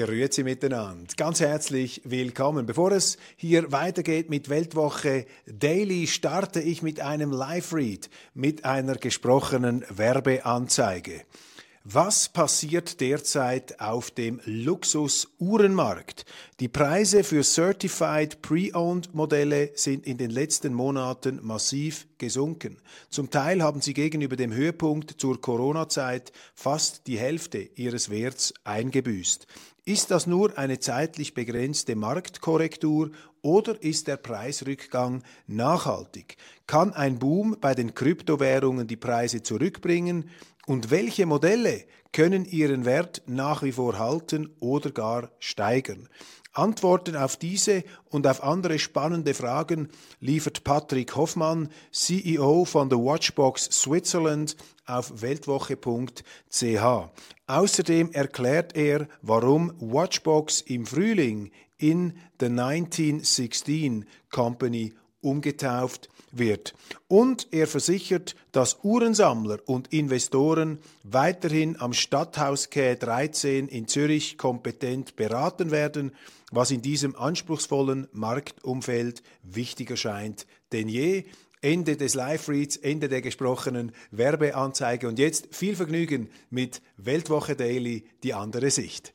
Grüezi miteinander. Ganz herzlich willkommen. Bevor es hier weitergeht mit Weltwoche Daily, starte ich mit einem Live-Read, mit einer gesprochenen Werbeanzeige. Was passiert derzeit auf dem Luxus-Uhrenmarkt? Die Preise für Certified Pre-Owned Modelle sind in den letzten Monaten massiv gesunken. Zum Teil haben sie gegenüber dem Höhepunkt zur Corona-Zeit fast die Hälfte ihres Werts eingebüßt. Ist das nur eine zeitlich begrenzte Marktkorrektur oder ist der Preisrückgang nachhaltig? Kann ein Boom bei den Kryptowährungen die Preise zurückbringen? Und welche Modelle können ihren Wert nach wie vor halten oder gar steigern? Antworten auf diese und auf andere spannende Fragen liefert Patrick Hoffmann, CEO von The Watchbox Switzerland, auf weltwoche.ch. Außerdem erklärt er, warum Watchbox im Frühling in The 1916 Company umgetauft wird. Und er versichert, dass Uhrensammler und Investoren weiterhin am Stadthaus K 13 in Zürich kompetent beraten werden, was in diesem anspruchsvollen Marktumfeld wichtiger scheint denn je. Ende des Live-Reads, Ende der gesprochenen Werbeanzeige und jetzt viel Vergnügen mit Weltwoche Daily, die andere Sicht.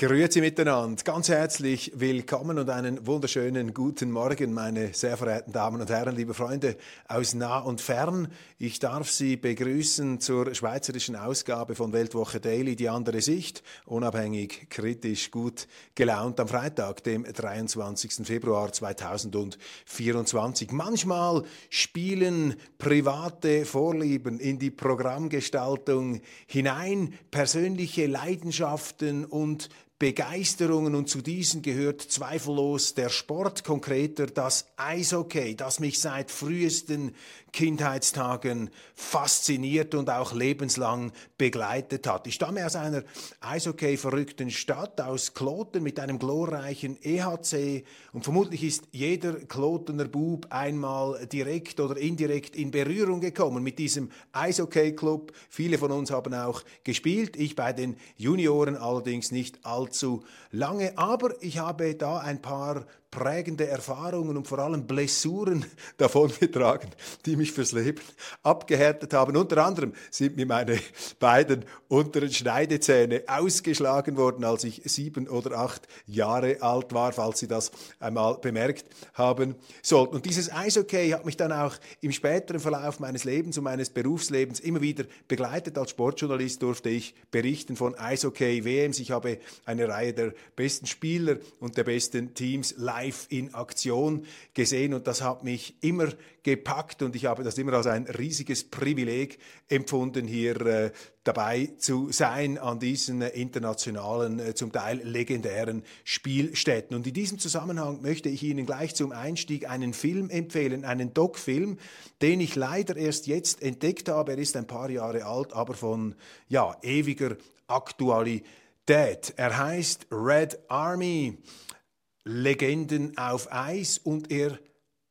Grüezi miteinander, ganz herzlich willkommen und einen wunderschönen guten Morgen, meine sehr verehrten Damen und Herren, liebe Freunde aus nah und fern. Ich darf Sie begrüßen zur schweizerischen Ausgabe von Weltwoche Daily, die andere Sicht, unabhängig, kritisch, gut gelaunt am Freitag, dem 23. Februar 2024. Manchmal spielen private Vorlieben in die Programmgestaltung hinein, persönliche Leidenschaften und Begeisterungen und zu diesen gehört zweifellos der Sport, konkreter das Eishockey, das mich seit frühesten Kindheitstagen fasziniert und auch lebenslang begleitet hat. Ich stamme aus einer Eishockey-verrückten Stadt, aus Kloten mit einem glorreichen EHC und vermutlich ist jeder Klotener Bub einmal direkt oder indirekt in Berührung gekommen mit diesem Eishockey-Club. Viele von uns haben auch gespielt, ich bei den Junioren allerdings nicht allzu lange, aber ich habe da ein paar prägende Erfahrungen und vor allem Blessuren davongetragen, die mich fürs Leben abgehärtet haben. Unter anderem sind mir meine beiden unteren Schneidezähne ausgeschlagen worden, als ich sieben oder acht Jahre alt war, falls Sie das einmal bemerkt haben sollten. Und dieses Eishockey hat mich dann auch im späteren Verlauf meines Lebens und meines Berufslebens immer wieder begleitet. Als Sportjournalist durfte ich berichten von Eishockey-WMs. Ich habe eine Reihe der besten Spieler und der besten Teams live live in Aktion gesehen und das hat mich immer gepackt und ich habe das immer als ein riesiges Privileg empfunden, hier äh, dabei zu sein an diesen äh, internationalen, äh, zum Teil legendären Spielstätten. Und in diesem Zusammenhang möchte ich Ihnen gleich zum Einstieg einen Film empfehlen, einen Doc-Film, den ich leider erst jetzt entdeckt habe. Er ist ein paar Jahre alt, aber von ja, ewiger Aktualität. Er heißt Red Army. Legenden auf Eis und er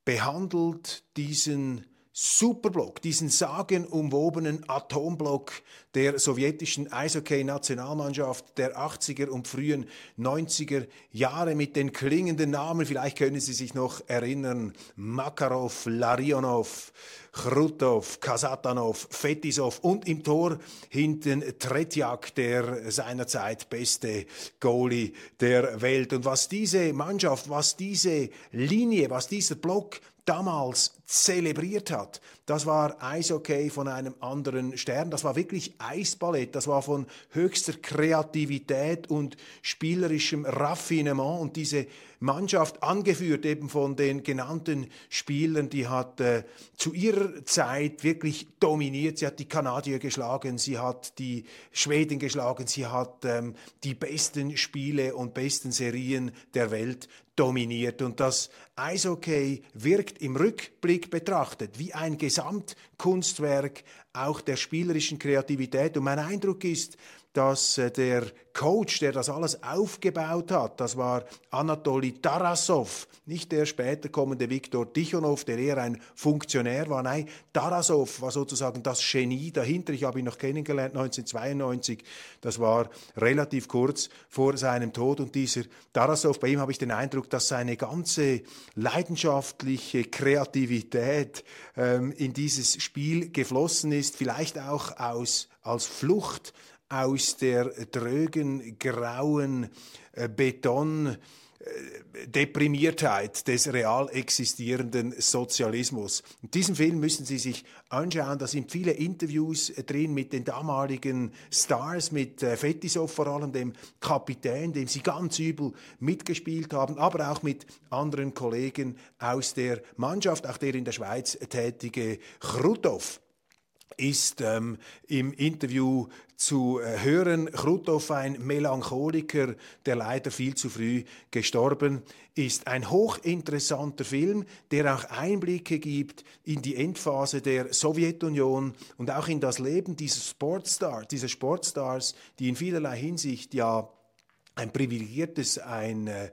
behandelt diesen Superblock, diesen sagenumwobenen Atomblock der sowjetischen Eishockey-Nationalmannschaft der 80er und frühen 90er Jahre mit den klingenden Namen. Vielleicht können Sie sich noch erinnern. Makarov, Larionov, Chrutov, Kasatanov, Fetisov und im Tor hinten Tretjak, der seinerzeit beste Goalie der Welt. Und was diese Mannschaft, was diese Linie, was dieser Block damals zelebriert hat. Das war Eishockey von einem anderen Stern. Das war wirklich Eisballett. Das war von höchster Kreativität und spielerischem Raffinement. Und diese Mannschaft, angeführt eben von den genannten Spielern, die hat äh, zu ihrer Zeit wirklich dominiert. Sie hat die Kanadier geschlagen, sie hat die Schweden geschlagen, sie hat ähm, die besten Spiele und besten Serien der Welt dominiert. Und das Eishockey wirkt im Rückblick betrachtet wie ein Gesamtkunstwerk auch der spielerischen Kreativität. Und mein Eindruck ist, dass äh, der Coach, der das alles aufgebaut hat, das war Anatoly Tarasov, nicht der später kommende Viktor Tichonov, der eher ein Funktionär war. Nein, Tarasov war sozusagen das Genie dahinter. Ich habe ihn noch kennengelernt 1992. Das war relativ kurz vor seinem Tod. Und dieser Tarasov, bei ihm habe ich den Eindruck, dass seine ganze leidenschaftliche Kreativität ähm, in dieses Spiel geflossen ist, vielleicht auch aus, als Flucht aus der drögen, grauen äh, Beton, äh, Deprimiertheit des real existierenden Sozialismus. In diesem Film müssen Sie sich anschauen, da sind viele Interviews äh, drin mit den damaligen Stars, mit Fetisov vor allem, dem Kapitän, dem Sie ganz übel mitgespielt haben, aber auch mit anderen Kollegen aus der Mannschaft, auch der in der Schweiz tätige Chrutov ist ähm, im Interview zu äh, hören. Chrutov, ein Melancholiker, der leider viel zu früh gestorben ist. Ein hochinteressanter Film, der auch Einblicke gibt in die Endphase der Sowjetunion und auch in das Leben dieser Sportstars, dieser Sportstars, die in vielerlei Hinsicht ja ein privilegiertes, ein, äh,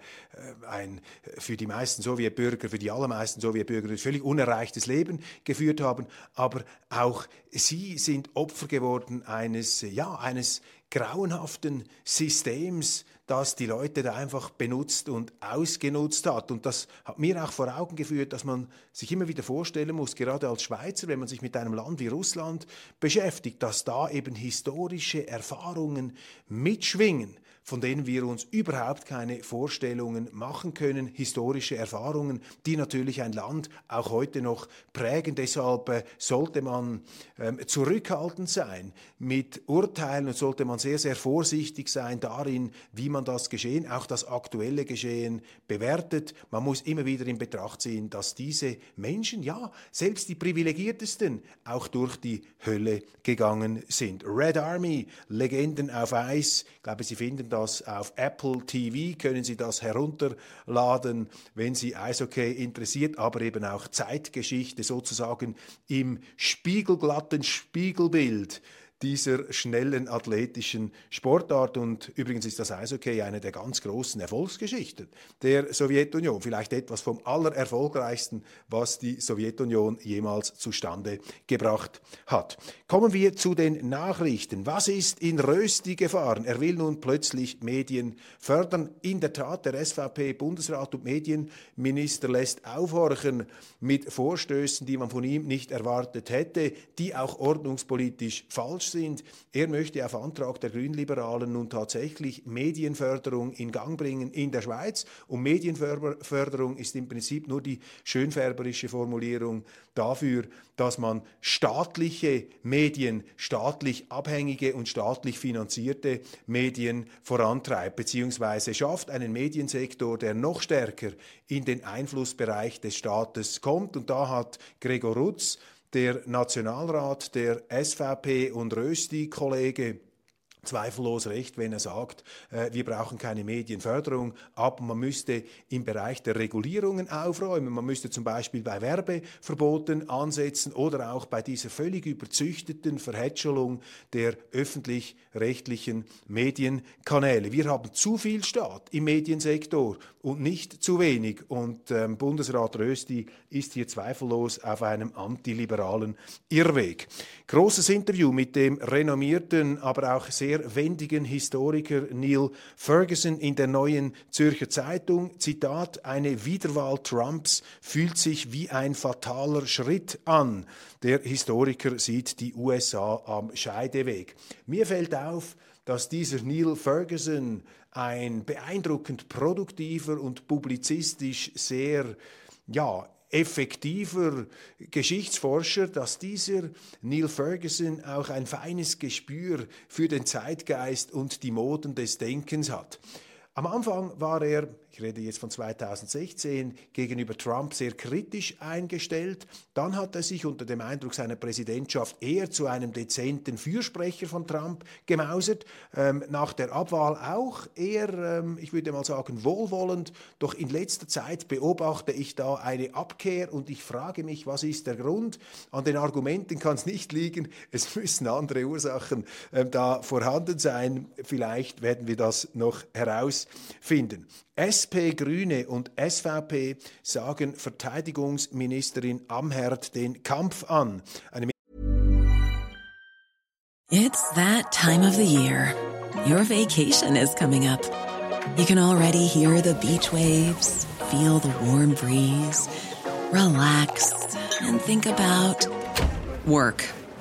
ein für die meisten Sowjetbürger, für die allermeisten Sowjetbürger völlig unerreichtes Leben geführt haben, aber auch sie sind Opfer geworden eines, ja, eines grauenhaften Systems, das die Leute da einfach benutzt und ausgenutzt hat. Und das hat mir auch vor Augen geführt, dass man sich immer wieder vorstellen muss, gerade als Schweizer, wenn man sich mit einem Land wie Russland beschäftigt, dass da eben historische Erfahrungen mitschwingen von denen wir uns überhaupt keine Vorstellungen machen können, historische Erfahrungen, die natürlich ein Land auch heute noch prägen. Deshalb äh, sollte man ähm, zurückhaltend sein mit Urteilen und sollte man sehr, sehr vorsichtig sein darin, wie man das Geschehen, auch das aktuelle Geschehen bewertet. Man muss immer wieder in Betracht ziehen, dass diese Menschen, ja, selbst die privilegiertesten, auch durch die Hölle gegangen sind. Red Army, Legenden auf Eis, ich glaube, Sie finden das auf Apple TV, können Sie das herunterladen, wenn Sie Eishockey interessiert, aber eben auch Zeitgeschichte sozusagen im spiegelglatten Spiegelbild dieser schnellen athletischen Sportart. Und übrigens ist das Eishockey eine der ganz großen Erfolgsgeschichten der Sowjetunion. Vielleicht etwas vom allererfolgreichsten, was die Sowjetunion jemals zustande gebracht hat. Kommen wir zu den Nachrichten. Was ist in Rösti gefahren? Er will nun plötzlich Medien fördern. In der Tat, der SVP-Bundesrat und Medienminister lässt aufhorchen mit Vorstößen, die man von ihm nicht erwartet hätte, die auch ordnungspolitisch falsch sind. Er möchte auf Antrag der Grünliberalen nun tatsächlich Medienförderung in Gang bringen in der Schweiz. Und Medienförderung ist im Prinzip nur die schönfärberische Formulierung dafür, dass man staatliche Medien, staatlich abhängige und staatlich finanzierte Medien vorantreibt, beziehungsweise schafft einen Mediensektor, der noch stärker in den Einflussbereich des Staates kommt. Und da hat Gregor Rutz der Nationalrat der SVP und Rösti-Kollege zweifellos recht, wenn er sagt, äh, wir brauchen keine Medienförderung, aber man müsste im Bereich der Regulierungen aufräumen. Man müsste zum Beispiel bei Werbeverboten ansetzen oder auch bei dieser völlig überzüchteten Verhätschelung der öffentlich-rechtlichen Medienkanäle. Wir haben zu viel Staat im Mediensektor und nicht zu wenig. Und ähm, Bundesrat Rösti ist hier zweifellos auf einem antiliberalen Irrweg. Großes Interview mit dem renommierten, aber auch sehr wendigen Historiker Neil Ferguson in der neuen Zürcher Zeitung. Zitat, eine Wiederwahl Trumps fühlt sich wie ein fataler Schritt an. Der Historiker sieht die USA am Scheideweg. Mir fällt auf, dass dieser Neil Ferguson ein beeindruckend produktiver und publizistisch sehr ja, effektiver Geschichtsforscher, dass dieser Neil Ferguson auch ein feines Gespür für den Zeitgeist und die Moden des Denkens hat. Am Anfang war er ich rede jetzt von 2016, gegenüber Trump sehr kritisch eingestellt. Dann hat er sich unter dem Eindruck seiner Präsidentschaft eher zu einem dezenten Fürsprecher von Trump gemausert. Ähm, nach der Abwahl auch eher, ähm, ich würde mal sagen, wohlwollend. Doch in letzter Zeit beobachte ich da eine Abkehr und ich frage mich, was ist der Grund? An den Argumenten kann es nicht liegen. Es müssen andere Ursachen ähm, da vorhanden sein. Vielleicht werden wir das noch herausfinden. SP, Grüne und SVP sagen Verteidigungsministerin Amherd den Kampf an. Eine It's that time of the year. Your vacation is coming up. You can already hear the beach waves, feel the warm breeze, relax and think about work.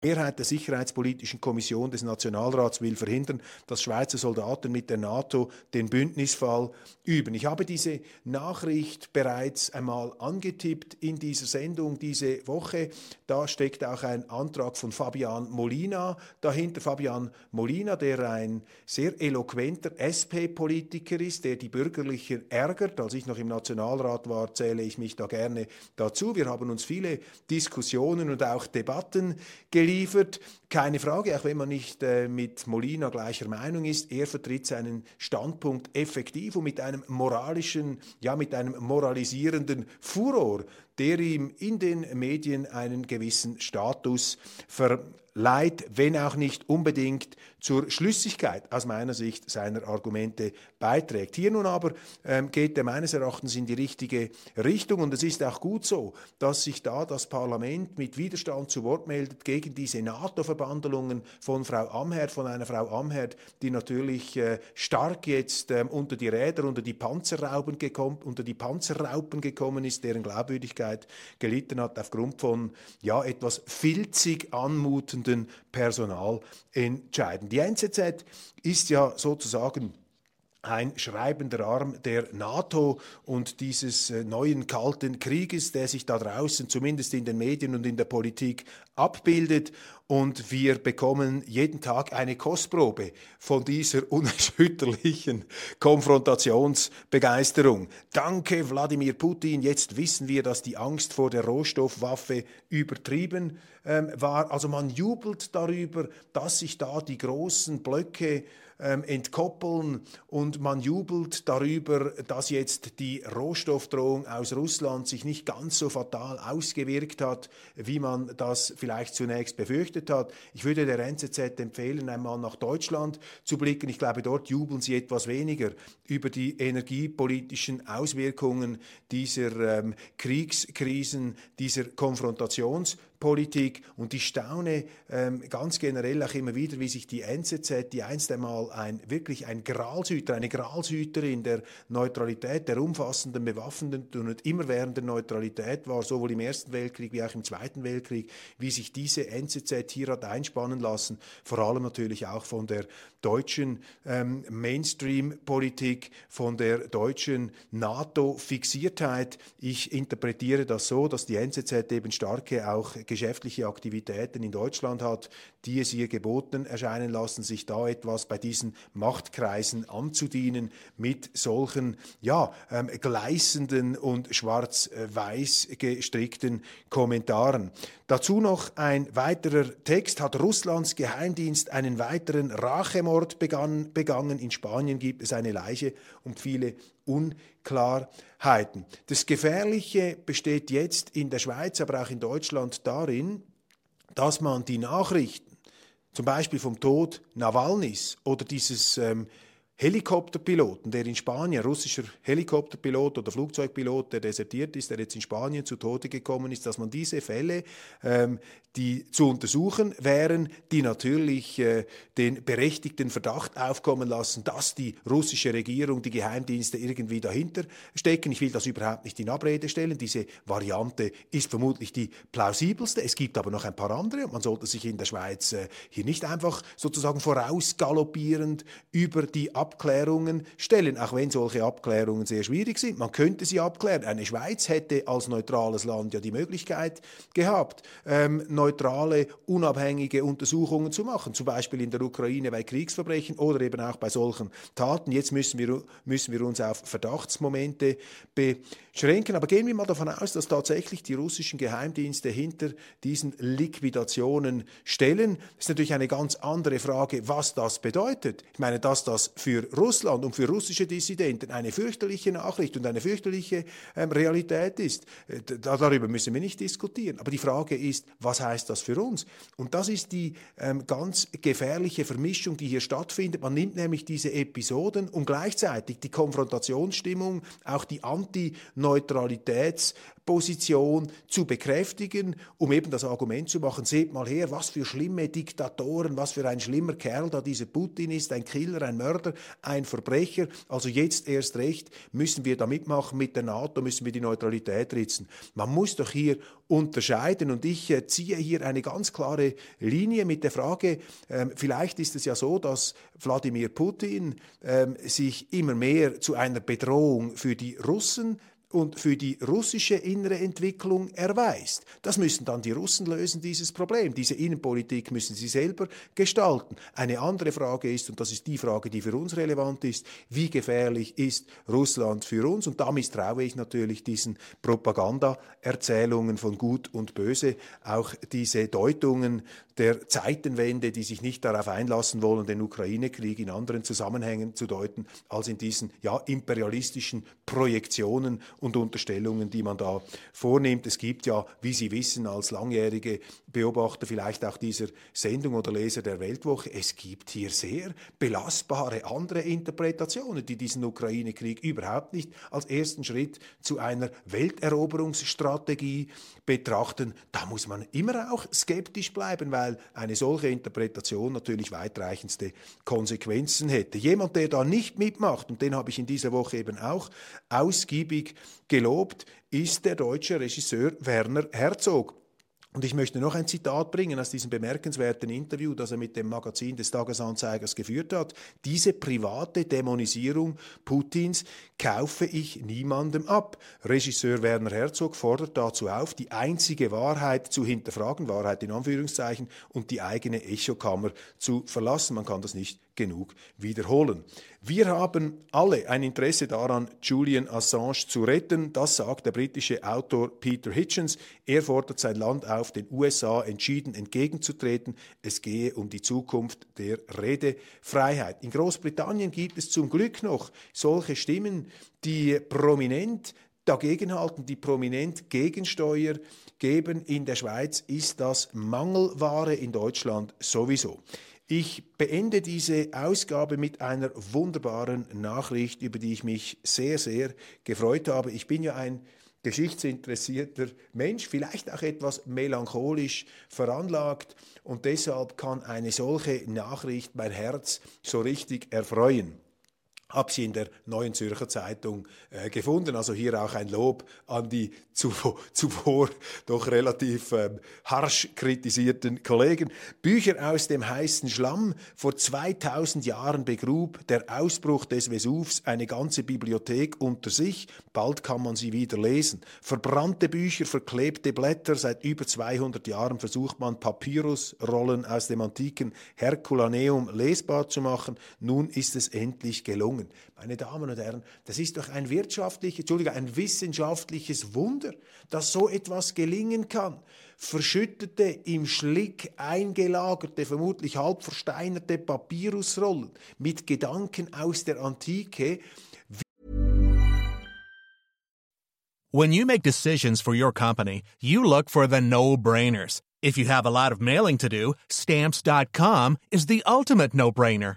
Mehrheit der Sicherheitspolitischen Kommission des Nationalrats will verhindern, dass Schweizer Soldaten mit der NATO den Bündnisfall üben. Ich habe diese Nachricht bereits einmal angetippt in dieser Sendung diese Woche. Da steckt auch ein Antrag von Fabian Molina dahinter. Fabian Molina, der ein sehr eloquenter SP-Politiker ist, der die Bürgerlichen ärgert. Als ich noch im Nationalrat war, zähle ich mich da gerne dazu. Wir haben uns viele Diskussionen und auch Debatten geliefert geliefert. Keine Frage, auch wenn man nicht äh, mit Molina gleicher Meinung ist, er vertritt seinen Standpunkt effektiv und mit einem moralischen, ja mit einem moralisierenden Furor, der ihm in den Medien einen gewissen Status verleiht, wenn auch nicht unbedingt zur Schlüssigkeit aus meiner Sicht seiner Argumente beiträgt. Hier nun aber ähm, geht er meines Erachtens in die richtige Richtung und es ist auch gut so, dass sich da das Parlament mit Widerstand zu Wort meldet gegen diese NATO-Verbandelungen von Frau Amherd, von einer Frau Amherd, die natürlich äh, stark jetzt ähm, unter die Räder, unter die Panzerrauben gekommen, unter die Panzerraupen gekommen ist, deren Glaubwürdigkeit gelitten hat aufgrund von ja etwas filzig anmutenden Personalentscheiden. Die NZZ ist ja sozusagen ein schreibender Arm der NATO und dieses äh, neuen kalten Krieges, der sich da draußen zumindest in den Medien und in der Politik abbildet. Und wir bekommen jeden Tag eine Kostprobe von dieser unerschütterlichen Konfrontationsbegeisterung. Danke, Wladimir Putin. Jetzt wissen wir, dass die Angst vor der Rohstoffwaffe übertrieben ähm, war. Also man jubelt darüber, dass sich da die großen Blöcke ähm, entkoppeln und man jubelt darüber, dass jetzt die Rohstoffdrohung aus Russland sich nicht ganz so fatal ausgewirkt hat, wie man das vielleicht zunächst befürchtet hat. Ich würde der NZZ empfehlen, einmal nach Deutschland zu blicken. Ich glaube, dort jubeln sie etwas weniger über die energiepolitischen Auswirkungen dieser ähm, Kriegskrisen, dieser Konfrontations Politik und ich staune ähm, ganz generell auch immer wieder, wie sich die NZZ, die einst einmal ein wirklich ein Gralshüter, eine Gralshüterin der Neutralität, der umfassenden, bewaffnenden und immerwährenden Neutralität war, sowohl im Ersten Weltkrieg wie auch im Zweiten Weltkrieg, wie sich diese NZZ hier hat einspannen lassen, vor allem natürlich auch von der deutschen ähm, Mainstream-Politik, von der deutschen NATO-Fixiertheit. Ich interpretiere das so, dass die NZZ eben starke auch geschäftliche Aktivitäten in Deutschland hat, die es ihr geboten erscheinen lassen, sich da etwas bei diesen Machtkreisen anzudienen mit solchen ja, ähm, gleißenden und schwarz-weiß gestrickten Kommentaren. Dazu noch ein weiterer Text. Hat Russlands Geheimdienst einen weiteren Rachemord begangen? In Spanien gibt es eine Leiche und viele Unklarheiten. Das Gefährliche besteht jetzt in der Schweiz, aber auch in Deutschland darin, dass man die Nachrichten, zum Beispiel vom Tod Nawalnys oder dieses ähm, Helikopterpiloten, der in Spanien, russischer Helikopterpilot oder Flugzeugpilot, der desertiert ist, der jetzt in Spanien zu Tode gekommen ist, dass man diese Fälle, ähm, die zu untersuchen wären, die natürlich äh, den berechtigten Verdacht aufkommen lassen, dass die russische Regierung, die Geheimdienste irgendwie dahinter stecken. Ich will das überhaupt nicht in Abrede stellen. Diese Variante ist vermutlich die plausibelste. Es gibt aber noch ein paar andere und man sollte sich in der Schweiz äh, hier nicht einfach sozusagen vorausgaloppierend über die Ab Abklärungen stellen, auch wenn solche Abklärungen sehr schwierig sind. Man könnte sie abklären. Eine Schweiz hätte als neutrales Land ja die Möglichkeit gehabt, ähm, neutrale, unabhängige Untersuchungen zu machen, zum Beispiel in der Ukraine bei Kriegsverbrechen oder eben auch bei solchen Taten. Jetzt müssen wir, müssen wir uns auf Verdachtsmomente beschränken. Aber gehen wir mal davon aus, dass tatsächlich die russischen Geheimdienste hinter diesen Liquidationen stellen. Das ist natürlich eine ganz andere Frage, was das bedeutet. Ich meine, dass das für für Russland und für russische Dissidenten eine fürchterliche Nachricht und eine fürchterliche ähm, Realität ist. Äh, darüber müssen wir nicht diskutieren. Aber die Frage ist, was heißt das für uns? Und das ist die ähm, ganz gefährliche Vermischung, die hier stattfindet. Man nimmt nämlich diese Episoden und gleichzeitig die Konfrontationsstimmung, auch die Antineutralitäts- Position zu bekräftigen, um eben das Argument zu machen, seht mal her, was für schlimme Diktatoren, was für ein schlimmer Kerl da dieser Putin ist, ein Killer, ein Mörder, ein Verbrecher. Also jetzt erst recht müssen wir da mitmachen mit der NATO, müssen wir die Neutralität ritzen. Man muss doch hier unterscheiden und ich äh, ziehe hier eine ganz klare Linie mit der Frage, ähm, vielleicht ist es ja so, dass Wladimir Putin ähm, sich immer mehr zu einer Bedrohung für die Russen und für die russische innere Entwicklung erweist. Das müssen dann die Russen lösen, dieses Problem. Diese Innenpolitik müssen sie selber gestalten. Eine andere Frage ist, und das ist die Frage, die für uns relevant ist, wie gefährlich ist Russland für uns? Und da misstraue ich natürlich diesen Propagandaerzählungen von Gut und Böse, auch diese Deutungen der Zeitenwende, die sich nicht darauf einlassen wollen, den Ukraine-Krieg in anderen Zusammenhängen zu deuten, als in diesen ja, imperialistischen Projektionen und Unterstellungen, die man da vornimmt. Es gibt ja, wie Sie wissen, als langjährige Beobachter vielleicht auch dieser Sendung oder Leser der Weltwoche, es gibt hier sehr belastbare andere Interpretationen, die diesen Ukraine-Krieg überhaupt nicht als ersten Schritt zu einer Welteroberungsstrategie betrachten. Da muss man immer auch skeptisch bleiben, weil eine solche Interpretation natürlich weitreichendste Konsequenzen hätte. Jemand, der da nicht mitmacht, und den habe ich in dieser Woche eben auch ausgiebig gelobt, ist der deutsche Regisseur Werner Herzog. Und ich möchte noch ein Zitat bringen aus diesem bemerkenswerten Interview, das er mit dem Magazin des Tagesanzeigers geführt hat. Diese private Dämonisierung Putins kaufe ich niemandem ab. Regisseur Werner Herzog fordert dazu auf, die einzige Wahrheit zu hinterfragen, Wahrheit in Anführungszeichen, und die eigene Echokammer zu verlassen. Man kann das nicht genug wiederholen. Wir haben alle ein Interesse daran, Julian Assange zu retten. Das sagt der britische Autor Peter Hitchens. Er fordert sein Land auf, den USA entschieden entgegenzutreten. Es gehe um die Zukunft der Redefreiheit. In Großbritannien gibt es zum Glück noch solche Stimmen, die prominent dagegenhalten, die prominent Gegensteuer geben. In der Schweiz ist das Mangelware, in Deutschland sowieso. Ich beende diese Ausgabe mit einer wunderbaren Nachricht, über die ich mich sehr, sehr gefreut habe. Ich bin ja ein geschichtsinteressierter Mensch, vielleicht auch etwas melancholisch veranlagt und deshalb kann eine solche Nachricht mein Herz so richtig erfreuen habe sie in der Neuen Zürcher Zeitung äh, gefunden. Also hier auch ein Lob an die zuvor, zuvor doch relativ ähm, harsch kritisierten Kollegen. Bücher aus dem heißen Schlamm. Vor 2000 Jahren begrub der Ausbruch des Vesuvs eine ganze Bibliothek unter sich. Bald kann man sie wieder lesen. Verbrannte Bücher, verklebte Blätter. Seit über 200 Jahren versucht man Papyrusrollen aus dem antiken Herculaneum lesbar zu machen. Nun ist es endlich gelungen Entwicklungen, meine Damen und Herren, das ist doch ein wirtschaftliches, Entschuldigung, ein wissenschaftliches Wunder, dass so etwas gelingen kann. Verschüttete, im Schlick eingelagerte, vermutlich halb versteinerte Papyrusrollen mit Gedanken aus der Antike. When you make decisions for your company, you look for the no-brainers. If you have a lot of mailing to do, stamps.com is the ultimate no-brainer.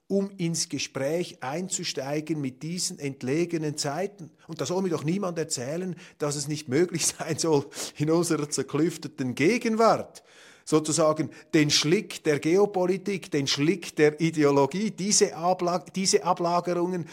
um ins Gespräch einzusteigen mit diesen entlegenen Zeiten. Und da soll mir doch niemand erzählen, dass es nicht möglich sein soll in unserer zerklüfteten Gegenwart sozusagen den Schlick der Geopolitik, den Schlick der Ideologie, diese, Ablag diese Ablagerungen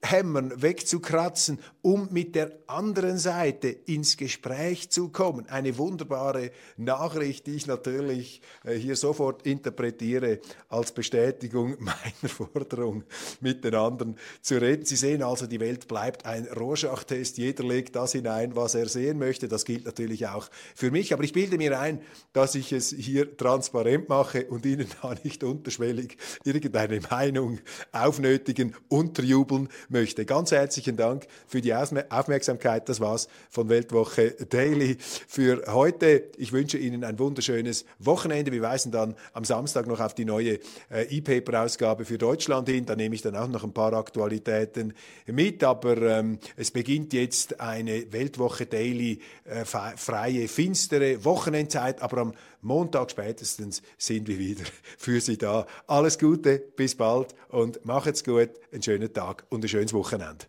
wegzuhämmern, wegzukratzen, um mit der anderen Seite ins Gespräch zu kommen. Eine wunderbare Nachricht, die ich natürlich äh, hier sofort interpretiere als Bestätigung meiner Forderung, mit den anderen zu reden. Sie sehen also, die Welt bleibt ein Rorschach-Test. Jeder legt das hinein, was er sehen möchte. Das gilt natürlich auch für mich. Aber ich bilde mir ein, dass ich es hier transparent mache und Ihnen da nicht unterschwellig irgendeine Meinung aufnötigen, unterjubeln möchte. Ganz herzlichen Dank für die Aufmerksamkeit. Das war's von Weltwoche Daily für heute. Ich wünsche Ihnen ein wunderschönes Wochenende. Wir weisen dann am Samstag noch auf die neue äh, E-Paper-Ausgabe für Deutschland hin. Da nehme ich dann auch noch ein paar Aktualitäten mit. Aber ähm, es beginnt jetzt eine Weltwoche Daily äh, freie, finstere Wochenendzeit. Aber am Montag spätestens sind wir wieder für Sie da. Alles Gute, bis bald und macht's gut, einen schönen Tag und ein schönes Wochenende.